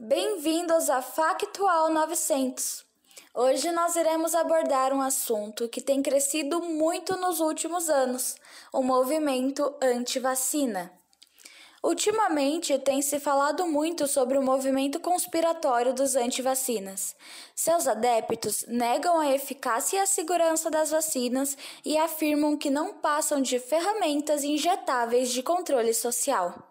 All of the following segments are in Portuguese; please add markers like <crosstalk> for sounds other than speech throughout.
Bem-vindos a Factual 900. Hoje nós iremos abordar um assunto que tem crescido muito nos últimos anos: o movimento anti-vacina. Ultimamente tem se falado muito sobre o movimento conspiratório dos antivacinas. Seus adeptos negam a eficácia e a segurança das vacinas e afirmam que não passam de ferramentas injetáveis de controle social.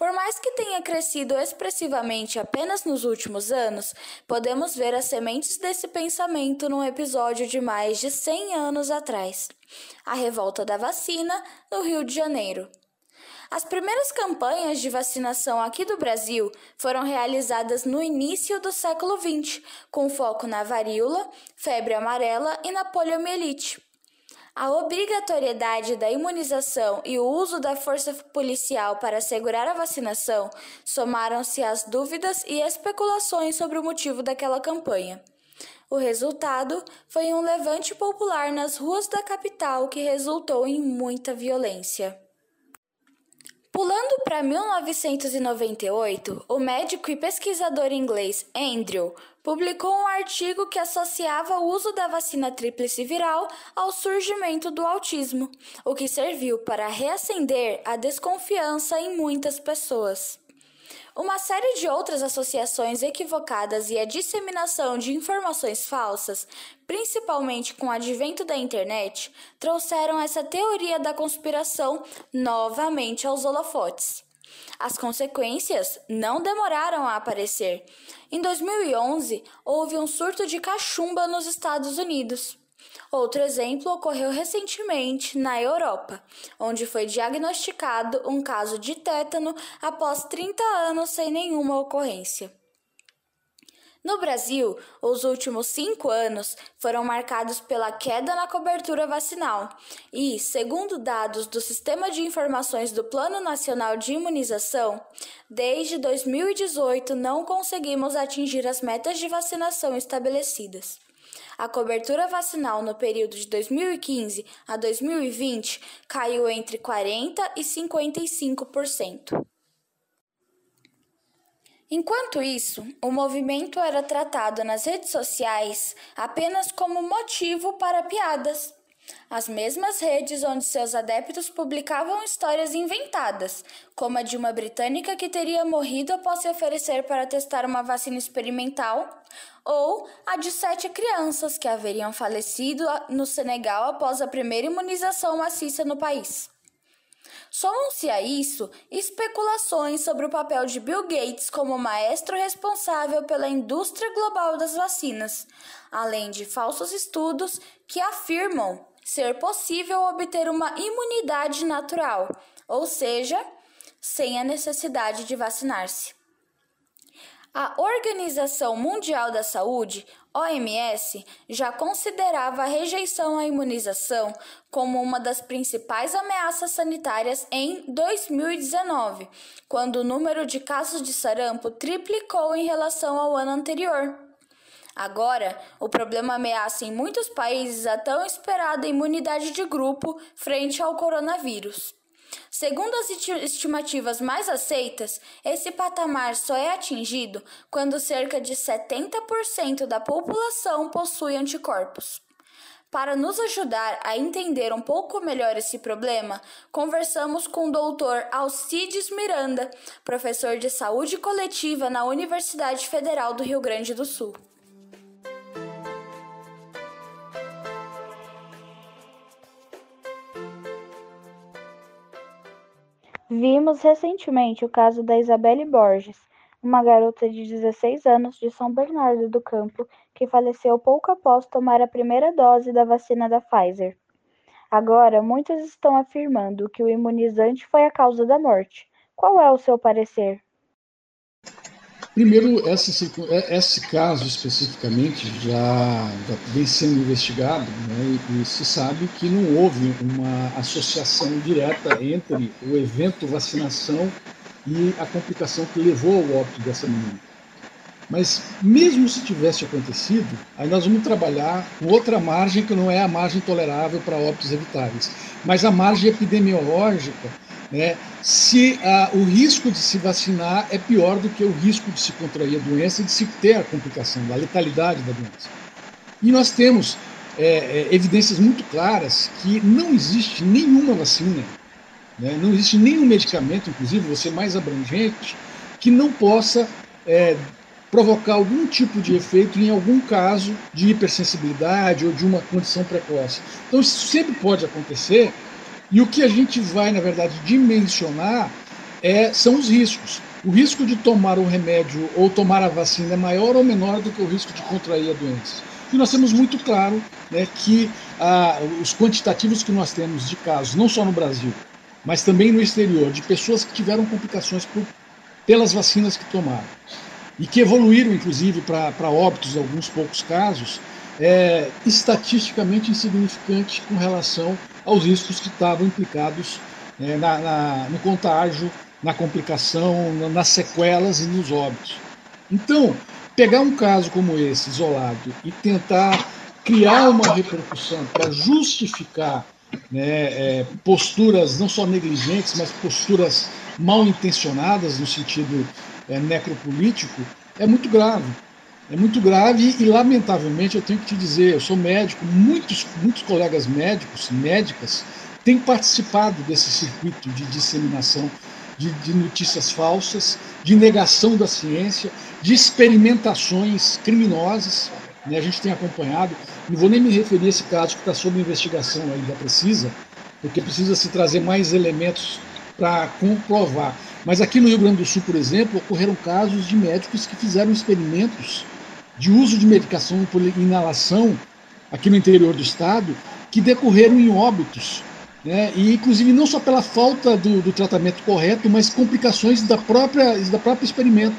Por mais que tenha crescido expressivamente apenas nos últimos anos, podemos ver as sementes desse pensamento num episódio de mais de 100 anos atrás a revolta da vacina no Rio de Janeiro. As primeiras campanhas de vacinação aqui do Brasil foram realizadas no início do século XX, com foco na varíola, febre amarela e na poliomielite. A obrigatoriedade da imunização e o uso da força policial para assegurar a vacinação somaram-se às dúvidas e especulações sobre o motivo daquela campanha. O resultado foi um levante popular nas ruas da capital que resultou em muita violência. Pulando para 1998, o médico e pesquisador inglês Andrew publicou um artigo que associava o uso da vacina tríplice viral ao surgimento do autismo, o que serviu para reacender a desconfiança em muitas pessoas. Uma série de outras associações equivocadas e a disseminação de informações falsas, principalmente com o advento da internet, trouxeram essa teoria da conspiração novamente aos holofotes. As consequências não demoraram a aparecer. Em 2011, houve um surto de cachumba nos Estados Unidos. Outro exemplo ocorreu recentemente na Europa, onde foi diagnosticado um caso de tétano após 30 anos sem nenhuma ocorrência. No Brasil, os últimos cinco anos foram marcados pela queda na cobertura vacinal e, segundo dados do Sistema de Informações do Plano Nacional de Imunização, desde 2018 não conseguimos atingir as metas de vacinação estabelecidas. A cobertura vacinal no período de 2015 a 2020 caiu entre 40% e 55%. Enquanto isso, o movimento era tratado nas redes sociais apenas como motivo para piadas as mesmas redes onde seus adeptos publicavam histórias inventadas, como a de uma britânica que teria morrido após se oferecer para testar uma vacina experimental, ou a de sete crianças que haveriam falecido no Senegal após a primeira imunização maciça no país. Somam-se a isso especulações sobre o papel de Bill Gates como maestro responsável pela indústria global das vacinas, além de falsos estudos que afirmam ser possível obter uma imunidade natural, ou seja, sem a necessidade de vacinar-se. A Organização Mundial da Saúde, OMS, já considerava a rejeição à imunização como uma das principais ameaças sanitárias em 2019, quando o número de casos de sarampo triplicou em relação ao ano anterior. Agora, o problema ameaça em muitos países a tão esperada imunidade de grupo frente ao coronavírus. Segundo as estimativas mais aceitas, esse patamar só é atingido quando cerca de 70% da população possui anticorpos. Para nos ajudar a entender um pouco melhor esse problema, conversamos com o Dr. Alcides Miranda, professor de saúde coletiva na Universidade Federal do Rio Grande do Sul. Vimos recentemente o caso da Isabelle Borges, uma garota de 16 anos de São Bernardo do Campo que faleceu pouco após tomar a primeira dose da vacina da Pfizer. Agora, muitos estão afirmando que o imunizante foi a causa da morte. Qual é o seu parecer? Primeiro, esse, é, esse caso especificamente já, já vem sendo investigado né, e, e se sabe que não houve uma associação direta entre o evento vacinação e a complicação que levou ao óbito dessa menina. Mas mesmo se tivesse acontecido, aí nós vamos trabalhar com outra margem que não é a margem tolerável para óbitos evitáveis, mas a margem epidemiológica né, se o risco de se vacinar é pior do que o risco de se contrair a doença e de se ter a complicação, da letalidade da doença. E nós temos é, é, evidências muito claras que não existe nenhuma vacina, né, não existe nenhum medicamento, inclusive você mais abrangente, que não possa é, provocar algum tipo de efeito em algum caso de hipersensibilidade ou de uma condição precoce. Então isso sempre pode acontecer e o que a gente vai, na verdade, dimensionar é, são os riscos. O risco de tomar o remédio ou tomar a vacina é maior ou menor do que o risco de contrair a doença. E nós temos muito claro né, que ah, os quantitativos que nós temos de casos, não só no Brasil, mas também no exterior, de pessoas que tiveram complicações por, pelas vacinas que tomaram e que evoluíram, inclusive, para óbitos alguns poucos casos, é estatisticamente insignificante com relação aos riscos que estavam implicados é, na, na, no contágio, na complicação, na, nas sequelas e nos óbitos. Então, pegar um caso como esse, isolado, e tentar criar uma repercussão para justificar né, é, posturas não só negligentes, mas posturas mal intencionadas no sentido é, necropolítico, é muito grave. É muito grave e, lamentavelmente, eu tenho que te dizer, eu sou médico, muitos, muitos colegas médicos, médicas, têm participado desse circuito de disseminação de, de notícias falsas, de negação da ciência, de experimentações criminosas. Né? A gente tem acompanhado, não vou nem me referir a esse caso que está sob investigação ainda precisa, porque precisa se trazer mais elementos para comprovar. Mas aqui no Rio Grande do Sul, por exemplo, ocorreram casos de médicos que fizeram experimentos de uso de medicação por inalação aqui no interior do estado, que decorreram em óbitos. Né? E, inclusive, não só pela falta do, do tratamento correto, mas complicações da própria, da própria experimento,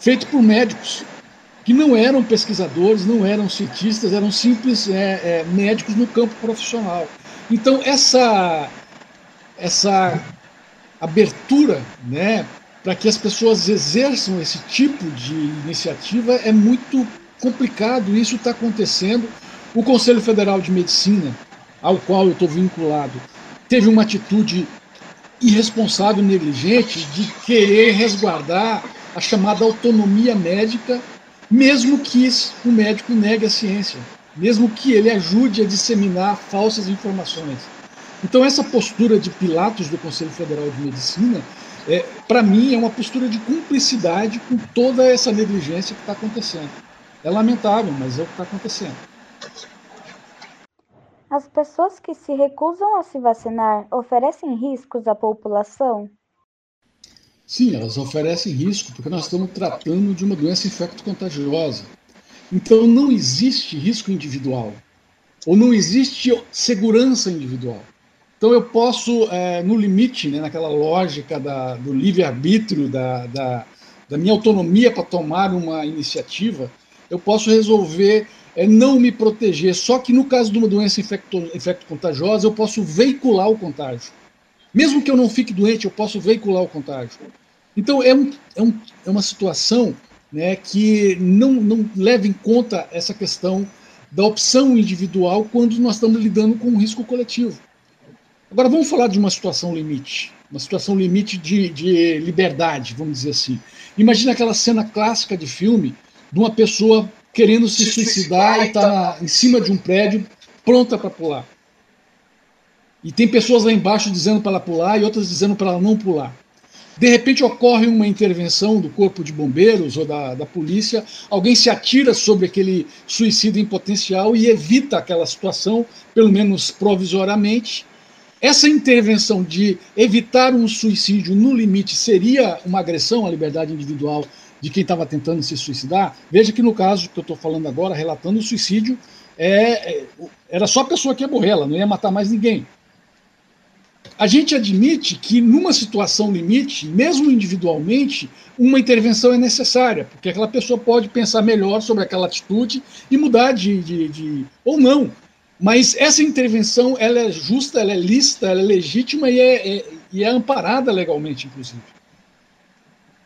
feito por médicos, que não eram pesquisadores, não eram cientistas, eram simples é, é, médicos no campo profissional. Então, essa, essa abertura né, para que as pessoas exerçam esse tipo de iniciativa é muito complicado. Isso está acontecendo. O Conselho Federal de Medicina, ao qual eu estou vinculado, teve uma atitude irresponsável, negligente, de querer resguardar a chamada autonomia médica, mesmo que o médico negue a ciência, mesmo que ele ajude a disseminar falsas informações. Então, essa postura de Pilatos do Conselho Federal de Medicina, é, para mim, é uma postura de cumplicidade com toda essa negligência que está acontecendo. É lamentável, mas é o que está acontecendo. As pessoas que se recusam a se vacinar oferecem riscos à população? Sim, elas oferecem risco porque nós estamos tratando de uma doença infecto-contagiosa. Então não existe risco individual, ou não existe segurança individual. Então eu posso, é, no limite, né, naquela lógica da, do livre-arbítrio, da, da, da, minha autonomia para tomar uma iniciativa, eu posso resolver é, não me proteger. Só que no caso de uma doença infecto-contagiosa, eu posso veicular o contágio. Mesmo que eu não fique doente, eu posso veicular o contágio. Então é, um, é, um, é uma situação né, que não, não leva em conta essa questão da opção individual quando nós estamos lidando com um risco coletivo. Agora vamos falar de uma situação limite, uma situação limite de, de liberdade, vamos dizer assim. Imagina aquela cena clássica de filme de uma pessoa querendo se, suicidar e está em cima de um prédio pronta para pular. E tem pessoas lá embaixo dizendo para ela pular e outras dizendo para ela não pular. De repente ocorre uma intervenção do corpo de bombeiros ou da, da polícia, alguém se atira sobre aquele suicídio em potencial e evita aquela situação, pelo menos provisoriamente, essa intervenção de evitar um suicídio no limite seria uma agressão à liberdade individual de quem estava tentando se suicidar? Veja que no caso que eu estou falando agora, relatando o suicídio, é, é, era só a pessoa que ia morrer, ela não ia matar mais ninguém. A gente admite que numa situação limite, mesmo individualmente, uma intervenção é necessária, porque aquela pessoa pode pensar melhor sobre aquela atitude e mudar de, de, de ou não. Mas essa intervenção ela é justa, ela é lícita, ela é legítima e é, é, e é amparada legalmente, inclusive.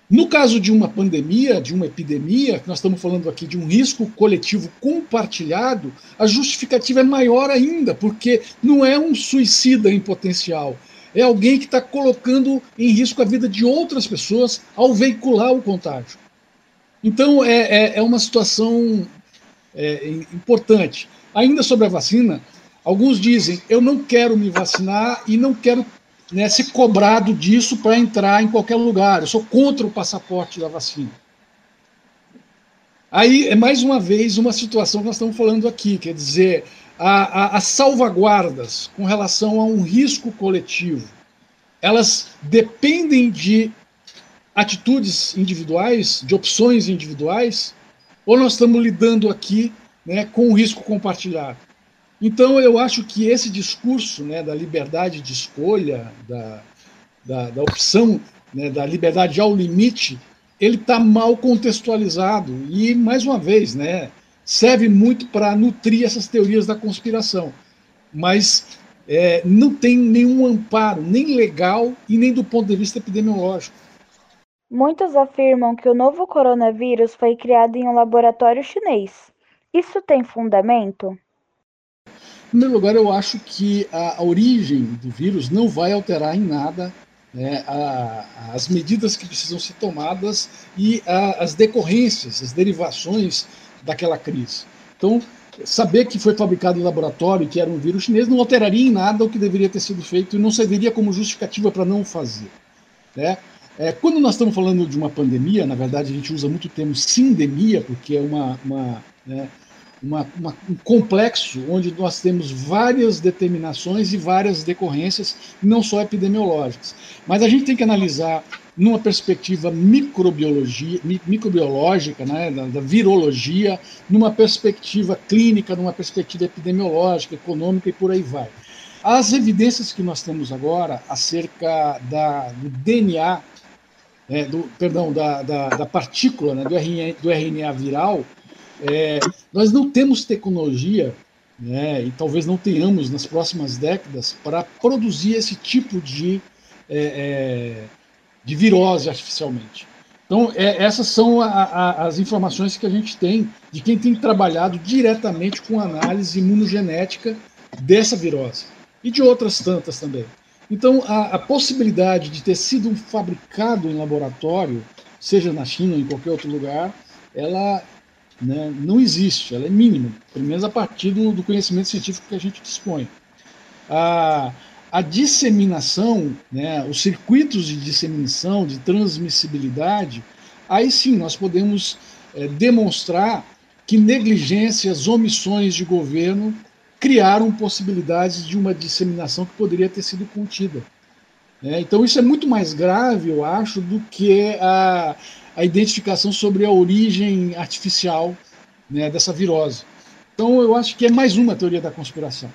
No caso de uma pandemia, de uma epidemia, nós estamos falando aqui de um risco coletivo compartilhado, a justificativa é maior ainda, porque não é um suicida em potencial, é alguém que está colocando em risco a vida de outras pessoas ao veicular o contágio. Então, é, é, é uma situação é, importante. Ainda sobre a vacina, alguns dizem: eu não quero me vacinar e não quero né, ser cobrado disso para entrar em qualquer lugar. Eu sou contra o passaporte da vacina. Aí é mais uma vez uma situação que nós estamos falando aqui, quer dizer, as salvaguardas com relação a um risco coletivo, elas dependem de atitudes individuais, de opções individuais, ou nós estamos lidando aqui né, com o risco compartilhado? Então, eu acho que esse discurso né, da liberdade de escolha, da, da, da opção, né, da liberdade ao limite, ele está mal contextualizado. E, mais uma vez, né, serve muito para nutrir essas teorias da conspiração. Mas é, não tem nenhum amparo, nem legal e nem do ponto de vista epidemiológico. Muitos afirmam que o novo coronavírus foi criado em um laboratório chinês. Isso tem fundamento? Em primeiro lugar, eu acho que a, origem do vírus não vai alterar em nada né, a, as medidas que precisam ser tomadas e a, as decorrências, as derivações daquela crise. Então, saber que foi fabricado em laboratório e que era um vírus chinês não alteraria em nada o que deveria ter sido feito e não serviria como justificativa para não fazer. Né? É, quando nós estamos falando de uma pandemia, na verdade a gente usa muito o termo sindemia, porque é uma, uma né, uma, uma, um complexo onde nós temos várias determinações e várias decorrências, não só epidemiológicas. Mas a gente tem que analisar numa perspectiva microbiologia, microbiológica, né, da, da, virologia, numa perspectiva clínica, numa perspectiva epidemiológica, econômica e por aí vai. As evidências que nós temos agora acerca da, do DNA, é, do, perdão, da, da, da partícula, né, do, RNA, do RNA viral, é, nós não temos tecnologia, né, e talvez não tenhamos nas próximas décadas, para produzir esse tipo de, é, é, de virose artificialmente. Então, é, essas são a, a, as informações que a gente tem de quem tem trabalhado diretamente com análise imunogenética dessa virose e de outras tantas também. Então, a, a possibilidade de ter sido fabricado em laboratório, seja na China ou em qualquer outro lugar, ela né, não existe, ela é mínima, pelo menos a partir do, do conhecimento científico que a gente dispõe. A, a disseminação, né, os circuitos de disseminação, de transmissibilidade, aí sim nós podemos é, demonstrar que negligências, omissões de governo criaram possibilidades de uma disseminação que poderia ter sido contida. É, então isso é muito mais grave, eu acho, do que a, a identificação sobre a origem artificial né, dessa virose. Então, eu acho que é mais uma teoria da conspiração.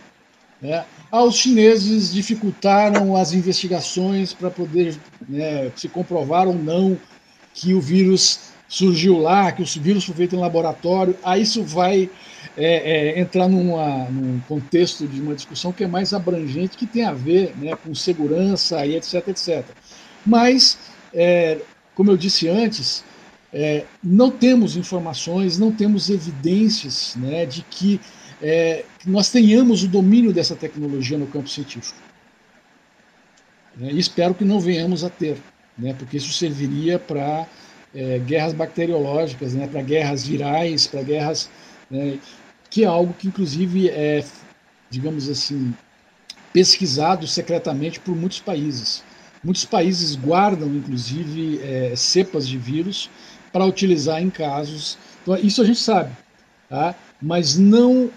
Né? Ah, os chineses dificultaram as investigações para poder né, se comprovar ou não que o vírus surgiu lá, que o vírus foi feito em laboratório. Aí isso vai é, é, entrar numa, num contexto de uma discussão que é mais abrangente, que tem a ver né, com segurança e etc, etc. Mas é, como eu disse antes, é, não temos informações, não temos evidências né, de que, é, nós tenhamos o domínio dessa tecnologia no campo científico. É, e espero que não venhamos a ter, né, porque isso serviria para é, guerras bacteriológicas, né, para guerras virais, para guerras. Né, que é algo que, inclusive, é, digamos assim, pesquisado secretamente por muitos países. Muitos países guardam, inclusive, é, cepas de vírus para utilizar em casos. Então, isso a gente sabe, tá? mas não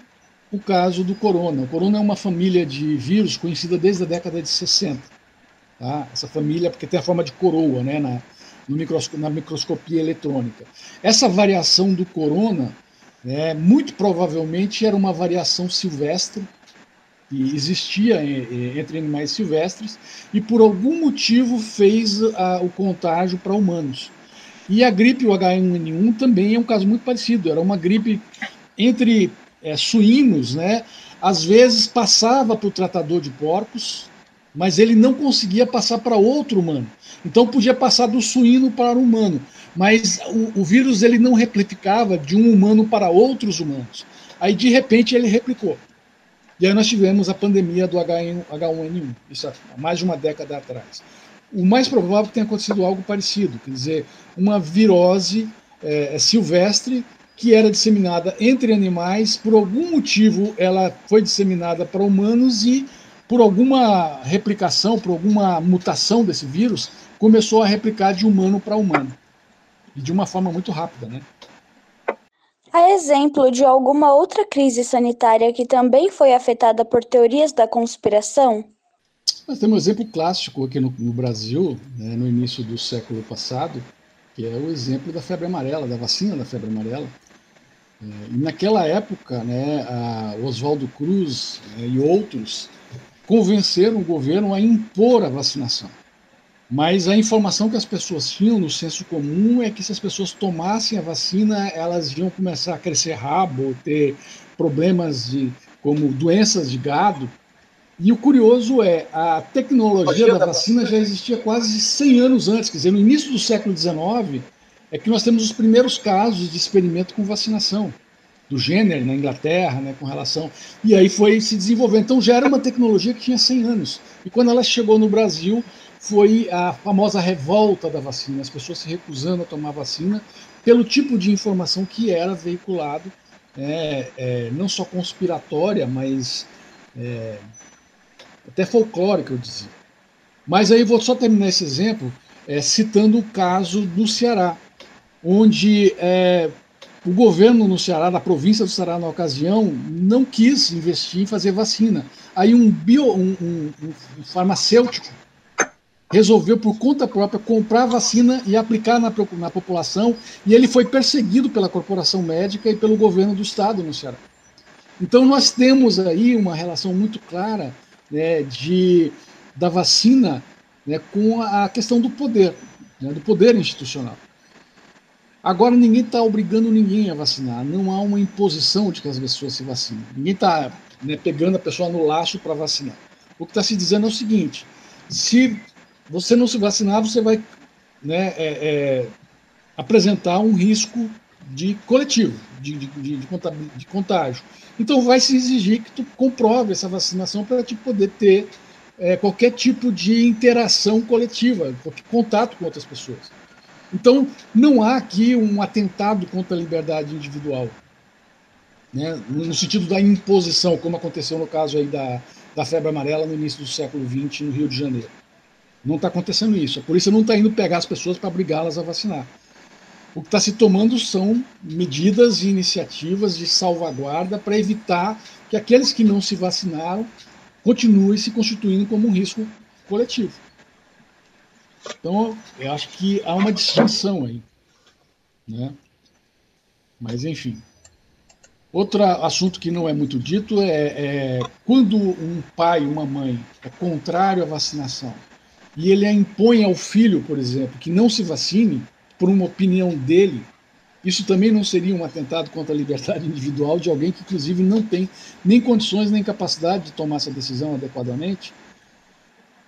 o caso do corona. O corona é uma família de vírus conhecida desde a década de 60. Tá? Essa família, porque tem a forma de coroa né, na, microscopia, na microscopia eletrônica. Essa variação do corona, né, muito provavelmente, era uma variação silvestre que existia entre animais silvestres e por algum motivo fez a, o contágio para humanos. E a gripe, o H1N1, também é um caso muito parecido. Era uma gripe entre é, suínos, né? Às vezes passava para o tratador de porcos, mas ele não conseguia passar para outro humano. Então podia passar do suíno para o humano, mas o, o vírus ele não replicava de um humano para outros humanos. Aí de repente ele replicou. E aí nós tivemos a pandemia do H1N1, isso há mais de uma década atrás. O mais provável é que tenha acontecido algo parecido, quer dizer, uma virose é, silvestre que era disseminada entre animais, por algum motivo ela foi disseminada para humanos e por alguma replicação, por alguma mutação desse vírus, começou a replicar de humano para humano. E de uma forma muito rápida, né? Há exemplo de alguma outra crise sanitária que também foi afetada por teorias da conspiração? Nós temos um exemplo clássico aqui no, no Brasil, né, no início do século passado, que é o exemplo da febre amarela, da vacina da febre amarela. É, e naquela época, né, Oswaldo Cruz né, e outros convenceram o governo a impor a vacinação. Mas a informação que as pessoas tinham no senso comum é que se as pessoas tomassem a vacina, elas iam começar a crescer rabo, ter problemas de, como doenças de gado. E o curioso é, a tecnologia da vacina já existia quase 100 anos antes, quer dizer, no início do século XIX é que nós temos os primeiros casos de experimento com vacinação do Jenner na Inglaterra, né, com relação. E aí foi se desenvolvendo. Então já era uma tecnologia que tinha 100 anos. E quando ela chegou no Brasil, foi a famosa revolta da vacina, as pessoas se recusando a tomar vacina pelo tipo de informação que era veiculado, é, é, não só conspiratória, mas é, até folclórica, eu dizia. Mas aí vou só terminar esse exemplo é, citando o caso do Ceará, onde é, o governo no Ceará, da província do Ceará na ocasião, não quis investir em fazer vacina. Aí um, bio, um, um, um farmacêutico resolveu por conta própria comprar vacina e aplicar na, na população, e ele foi perseguido pela corporação médica e pelo governo do estado no Ceará. Então nós temos aí uma relação muito clara né, de, da vacina né, com a questão do poder, né, do poder institucional. Agora ninguém está obrigando ninguém a vacinar, não há uma imposição de que as pessoas se vacinem. Ninguém está né, pegando a pessoa no laço para vacinar. O que está se dizendo é o seguinte: se você não se vacinar, você vai né, é, é, apresentar um risco de coletivo, de, de, de, de, contágio. Então vai se exigir que tu comprove essa vacinação para te poder ter é, qualquer tipo de interação coletiva, contato com outras pessoas. Então, não há aqui um atentado contra a liberdade individual, né? no sentido da imposição, como aconteceu no caso aí da, da febre amarela no início do século XX no Rio de Janeiro. Não está acontecendo isso. A polícia não está indo pegar as pessoas para obrigá-las a vacinar. O que está se tomando são medidas e iniciativas de salvaguarda para evitar que aqueles que não se vacinaram continuem se constituindo como um risco coletivo. Então, eu acho que há uma distinção aí. Né? Mas, enfim. Outro assunto que não é muito dito é, é quando um pai, uma mãe é contrário à vacinação e ele a impõe ao filho, por exemplo, que não se vacine por uma opinião dele, isso também não seria um atentado contra a liberdade <laughs> individual de alguém que, inclusive, não tem nem condições nem capacidade de tomar essa decisão adequadamente?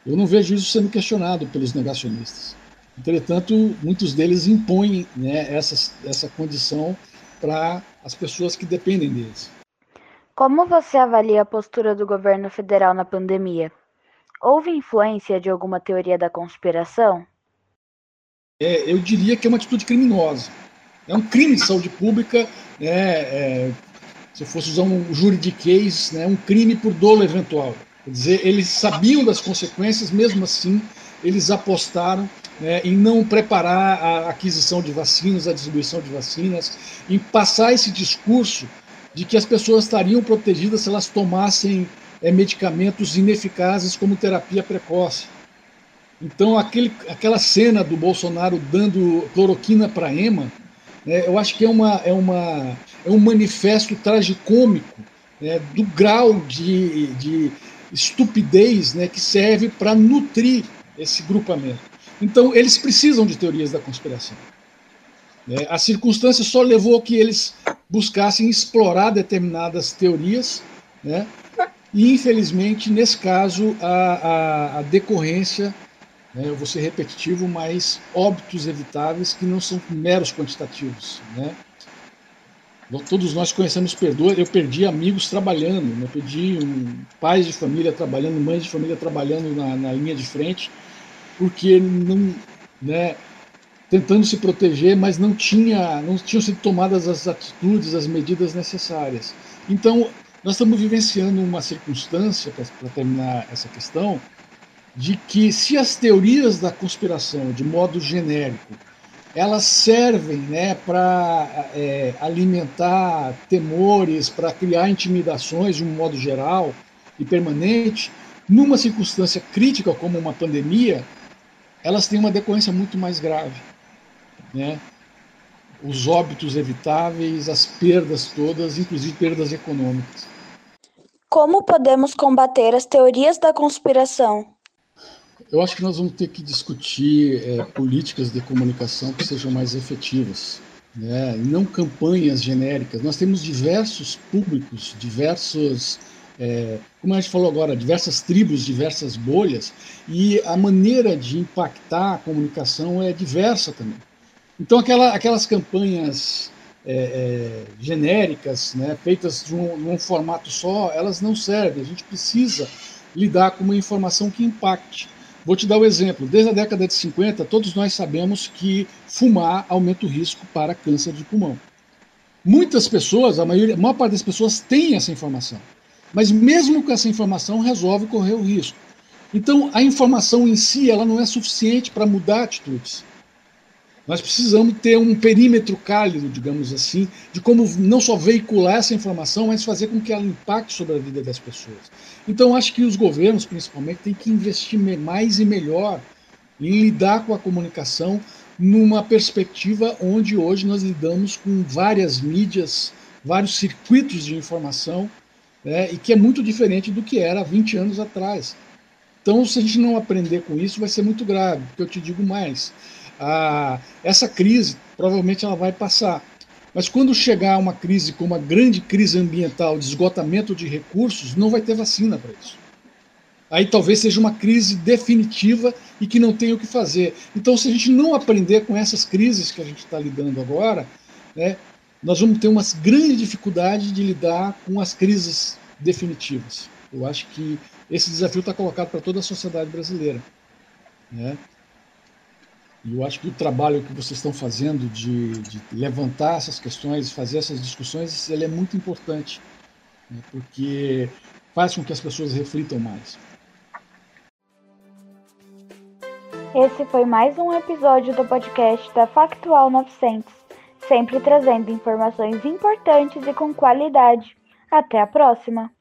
Eu não vejo isso sendo questionado pelos negacionistas. Entretanto, muitos deles impõem né, essa, essa condição para as pessoas que dependem deles. Como você avalia a postura do governo federal na pandemia? Houve influência de alguma teoria da conspiração? É, eu diria que é uma atitude criminosa. É um crime de saúde pública, né, é, se eu fosse usar um juridiquês, né, um crime por dolo eventual. Quer dizer, eles sabiam das consequências, mesmo assim, eles apostaram né, em não preparar a aquisição de vacinas, a distribuição de vacinas, em passar esse discurso de que as pessoas estariam protegidas se elas tomassem é, medicamentos ineficazes como terapia precoce. Então, aquele, aquela cena do Bolsonaro dando cloroquina para EMA, né, eu acho que é, uma, é, uma, é um manifesto tragicômico né, do grau de, de estupidez né, que serve para nutrir esse grupamento. Então, eles precisam de teorias da conspiração. É, a circunstância só levou a que eles buscassem explorar determinadas teorias, né, e, infelizmente, nesse caso, a, a, a decorrência, né, eu vou ser repetitivo, mas óbitos evitáveis que não são meros quantitativos. Né, Todos nós conhecemos perdoa. Eu perdi amigos trabalhando, né? eu perdi um, pais de família trabalhando, mães de família trabalhando na, na linha de frente, porque não, né, tentando se proteger, mas não tinha, não tinham sido tomadas as atitudes, as medidas necessárias. Então, nós estamos vivenciando uma circunstância, para terminar essa questão, de que se as teorias da conspiração, de modo genérico, elas servem né, para é, alimentar temores, para criar intimidações de um modo geral e permanente, numa circunstância crítica como uma pandemia, elas têm uma decorrência muito mais grave. Né? Os óbitos evitáveis, as perdas todas, inclusive perdas econômicas. Como podemos combater as teorias da conspiração? Eu acho que nós vamos ter que discutir é, políticas de comunicação que sejam mais efetivas, né? não campanhas genéricas. Nós temos diversos públicos, diversos, é, como a gente falou agora, diversas tribos, diversas bolhas, e a maneira de impactar a comunicação é diversa também. Então, aquela, aquelas campanhas é, é, genéricas, né, feitas de um, num formato só, elas não servem. A gente precisa lidar com uma informação que impacte. Vou te dar o um exemplo. Desde a década de 50, todos nós sabemos que fumar aumenta o risco para câncer de pulmão. Muitas pessoas, a, maioria, a maior parte das pessoas tem essa informação. Mas mesmo com essa informação, resolve correr o risco. Então, a informação em si ela não é suficiente para mudar atitudes. Nós precisamos ter um perímetro cálido, digamos assim, de como não só veicular essa informação, mas fazer com que ela impacte sobre a vida das pessoas. Então, acho que os governos, principalmente, têm que investir mais e melhor em lidar com a comunicação numa perspectiva onde hoje nós lidamos com várias mídias, vários circuitos de informação, né, e que é muito diferente do que era há 20 anos atrás. Então, se a gente não aprender com isso, vai ser muito grave, porque eu te digo mais a, essa crise provavelmente ela vai passar. Mas quando chegar uma crise como a grande crise ambiental de esgotamento de recursos, não vai ter vacina para isso. Aí talvez seja uma crise definitiva e que não tenha o que fazer. Então, se a gente não aprender com essas crises que a gente está lidando agora, né, nós vamos ter uma grande dificuldade de lidar com as crises definitivas. Eu acho que esse desafio está colocado para toda a sociedade brasileira. Né? Eu acho que o trabalho que vocês estão fazendo de, de levantar essas questões, fazer essas discussões, ele é muito importante, né, porque faz com que as pessoas reflitam mais. Esse foi mais um episódio do podcast da Factual 900, sempre trazendo informações importantes e com qualidade. Até a próxima!